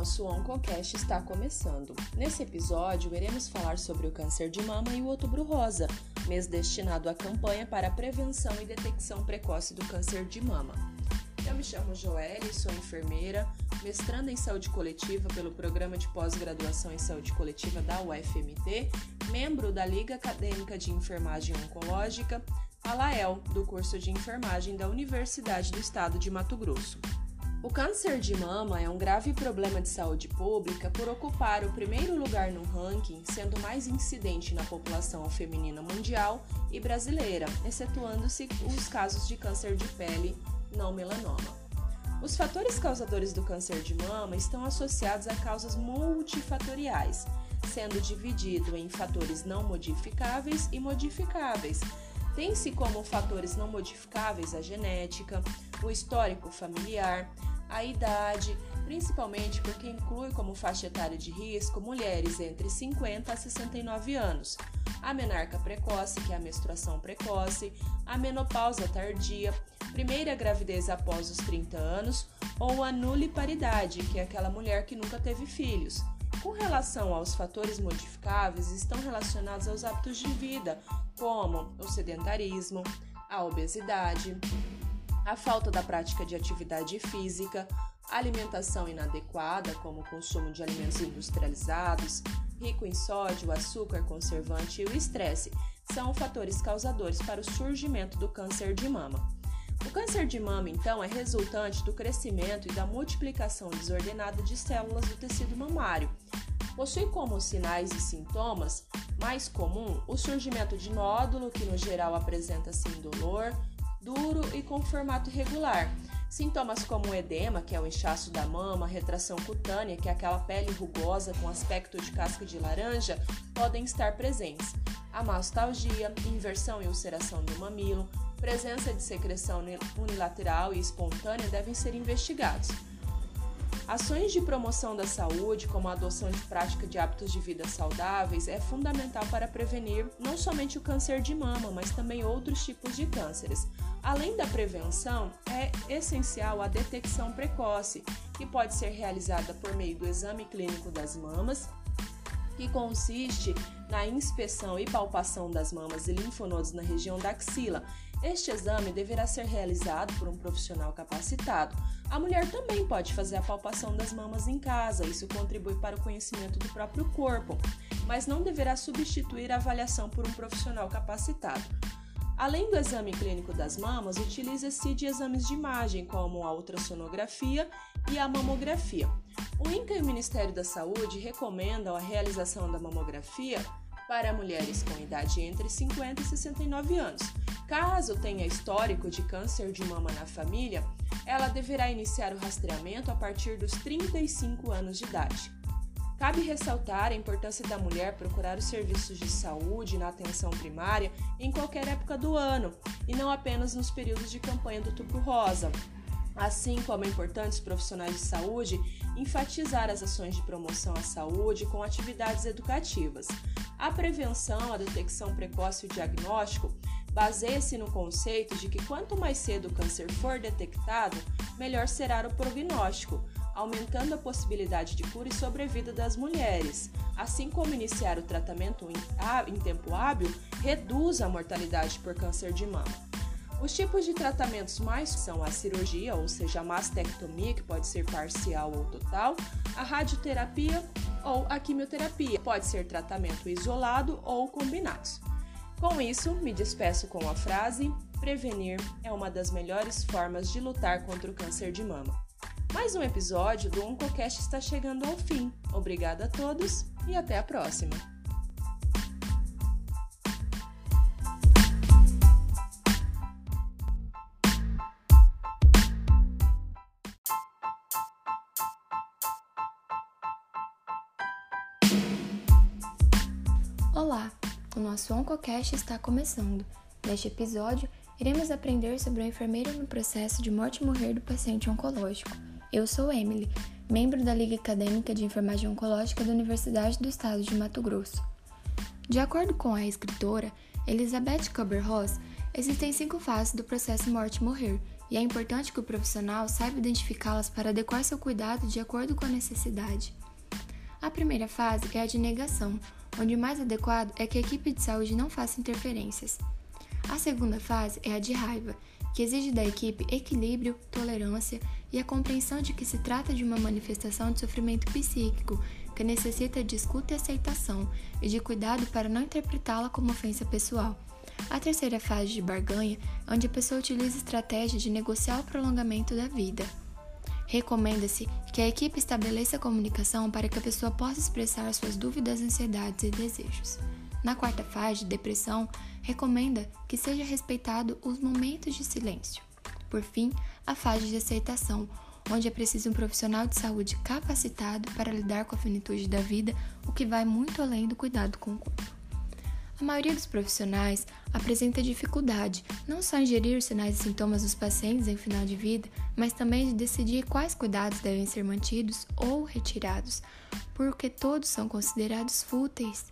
nosso OncoCast está começando. Nesse episódio, iremos falar sobre o câncer de mama e o Outubro Rosa, mês destinado à campanha para a prevenção e detecção precoce do câncer de mama. Eu me chamo Joelle, sou enfermeira, mestranda em saúde coletiva pelo Programa de Pós-Graduação em Saúde Coletiva da UFMT, membro da Liga Acadêmica de Enfermagem Oncológica, a LAEL, do curso de enfermagem da Universidade do Estado de Mato Grosso. O câncer de mama é um grave problema de saúde pública por ocupar o primeiro lugar no ranking, sendo mais incidente na população feminina mundial e brasileira, excetuando-se os casos de câncer de pele não melanoma. Os fatores causadores do câncer de mama estão associados a causas multifatoriais, sendo dividido em fatores não modificáveis e modificáveis. Tem-se como fatores não modificáveis a genética, o histórico familiar, a idade, principalmente porque inclui como faixa etária de risco mulheres entre 50 a 69 anos, a menarca precoce, que é a menstruação precoce, a menopausa tardia, primeira gravidez após os 30 anos, ou a nuliparidade, que é aquela mulher que nunca teve filhos. Com relação aos fatores modificáveis, estão relacionados aos hábitos de vida, como o sedentarismo, a obesidade, a falta da prática de atividade física, alimentação inadequada, como o consumo de alimentos industrializados, rico em sódio, açúcar, conservante e o estresse, são fatores causadores para o surgimento do câncer de mama. O câncer de mama, então, é resultante do crescimento e da multiplicação desordenada de células do tecido mamário. Possui como sinais e sintomas mais comum o surgimento de nódulo, que no geral apresenta-se indolor, duro e com formato irregular. Sintomas como edema, que é o inchaço da mama, retração cutânea, que é aquela pele rugosa com aspecto de casca de laranja, podem estar presentes. A mastalgia, inversão e ulceração do mamilo, presença de secreção unilateral e espontânea devem ser investigados. Ações de promoção da saúde, como a adoção de prática de hábitos de vida saudáveis, é fundamental para prevenir não somente o câncer de mama, mas também outros tipos de cânceres. Além da prevenção, é essencial a detecção precoce, que pode ser realizada por meio do exame clínico das mamas, que consiste na inspeção e palpação das mamas e linfonodos na região da axila. Este exame deverá ser realizado por um profissional capacitado. A mulher também pode fazer a palpação das mamas em casa, isso contribui para o conhecimento do próprio corpo, mas não deverá substituir a avaliação por um profissional capacitado. Além do exame clínico das mamas, utiliza-se de exames de imagem, como a ultrassonografia e a mamografia. O INCA e o Ministério da Saúde recomendam a realização da mamografia para mulheres com idade entre 50 e 69 anos. Caso tenha histórico de câncer de mama na família, ela deverá iniciar o rastreamento a partir dos 35 anos de idade. Cabe ressaltar a importância da mulher procurar os serviços de saúde na atenção primária em qualquer época do ano e não apenas nos períodos de campanha do Tubo Rosa. Assim como é importante os profissionais de saúde enfatizar as ações de promoção à saúde com atividades educativas. A prevenção, a detecção precoce e o diagnóstico baseia-se no conceito de que quanto mais cedo o câncer for detectado, melhor será o prognóstico aumentando a possibilidade de cura e sobrevida das mulheres, assim como iniciar o tratamento em, tempo hábil reduz a mortalidade por câncer de mama. Os tipos de tratamentos mais são a cirurgia, ou seja, a mastectomia, que pode ser parcial ou total, a radioterapia ou a quimioterapia, pode ser tratamento isolado ou combinados. Com isso, me despeço com a frase: prevenir é uma das melhores formas de lutar contra o câncer de mama. Mais um episódio do OncoCast está chegando ao fim. Obrigada a todos e até a próxima! Olá! O nosso OncoCast está começando. Neste episódio, iremos aprender sobre o enfermeiro no processo de morte e morrer do paciente oncológico. Eu sou Emily, membro da Liga Acadêmica de Enfermagem Oncológica da Universidade do Estado de Mato Grosso. De acordo com a escritora Elizabeth Kubler-Ross, existem cinco fases do processo morte-morrer, e é importante que o profissional saiba identificá-las para adequar seu cuidado de acordo com a necessidade. A primeira fase é a de negação, onde o mais adequado é que a equipe de saúde não faça interferências. A segunda fase é a de raiva, que exige da equipe equilíbrio, tolerância e a compreensão de que se trata de uma manifestação de sofrimento psíquico que necessita de escuta e aceitação e de cuidado para não interpretá-la como ofensa pessoal. A terceira fase de barganha, onde a pessoa utiliza estratégias de negociar o prolongamento da vida. Recomenda-se que a equipe estabeleça a comunicação para que a pessoa possa expressar suas dúvidas, ansiedades e desejos. Na quarta fase, depressão, recomenda que seja respeitado os momentos de silêncio. Por fim, a fase de aceitação, onde é preciso um profissional de saúde capacitado para lidar com a finitude da vida, o que vai muito além do cuidado com o corpo. A maioria dos profissionais apresenta dificuldade não só em gerir os sinais e sintomas dos pacientes em final de vida, mas também de decidir quais cuidados devem ser mantidos ou retirados, porque todos são considerados fúteis,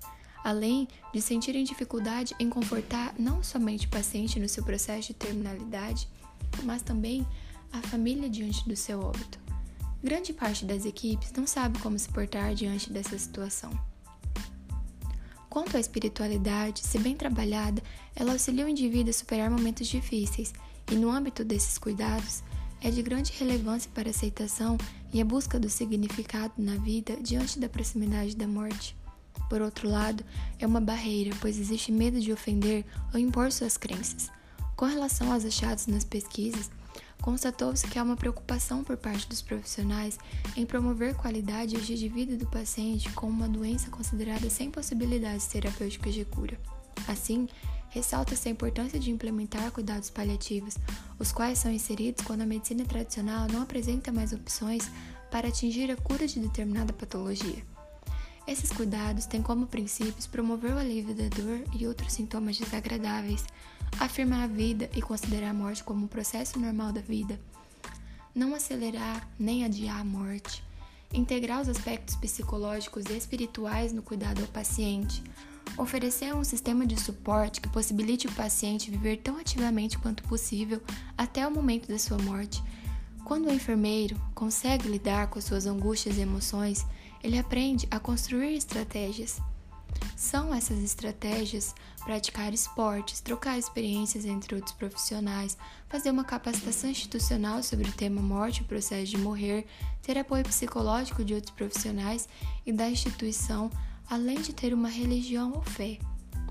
além de sentirem dificuldade em confortar não somente o paciente no seu processo de terminalidade, mas também a família diante do seu óbito. Grande parte das equipes não sabe como se portar diante dessa situação. Quanto à espiritualidade, se bem trabalhada, ela auxilia o indivíduo a superar momentos difíceis, e no âmbito desses cuidados, é de grande relevância para a aceitação e a busca do significado na vida diante da proximidade da morte. Por outro lado, é uma barreira, pois existe medo de ofender ou impor suas crenças. Com relação aos achados nas pesquisas, constatou-se que há uma preocupação por parte dos profissionais em promover qualidade e de vida do paciente com uma doença considerada sem possibilidades terapêuticas de cura. Assim, ressalta-se a importância de implementar cuidados paliativos, os quais são inseridos quando a medicina tradicional não apresenta mais opções para atingir a cura de determinada patologia. Esses cuidados têm como princípios promover o alívio da dor e outros sintomas desagradáveis, afirmar a vida e considerar a morte como um processo normal da vida, não acelerar nem adiar a morte, integrar os aspectos psicológicos e espirituais no cuidado ao paciente, oferecer um sistema de suporte que possibilite o paciente viver tão ativamente quanto possível até o momento da sua morte. Quando o enfermeiro consegue lidar com suas angústias e emoções, ele aprende a construir estratégias. São essas estratégias praticar esportes, trocar experiências entre outros profissionais, fazer uma capacitação institucional sobre o tema morte e processo de morrer, ter apoio psicológico de outros profissionais e da instituição, além de ter uma religião ou fé.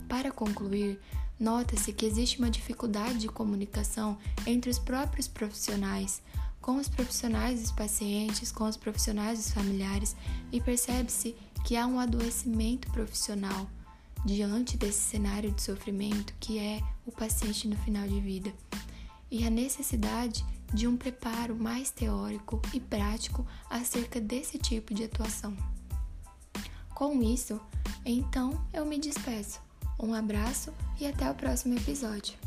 Para concluir, nota-se que existe uma dificuldade de comunicação entre os próprios profissionais com os profissionais dos pacientes, com os profissionais dos familiares e percebe-se que há um adoecimento profissional diante desse cenário de sofrimento que é o paciente no final de vida e a necessidade de um preparo mais teórico e prático acerca desse tipo de atuação. Com isso, então eu me despeço. Um abraço e até o próximo episódio.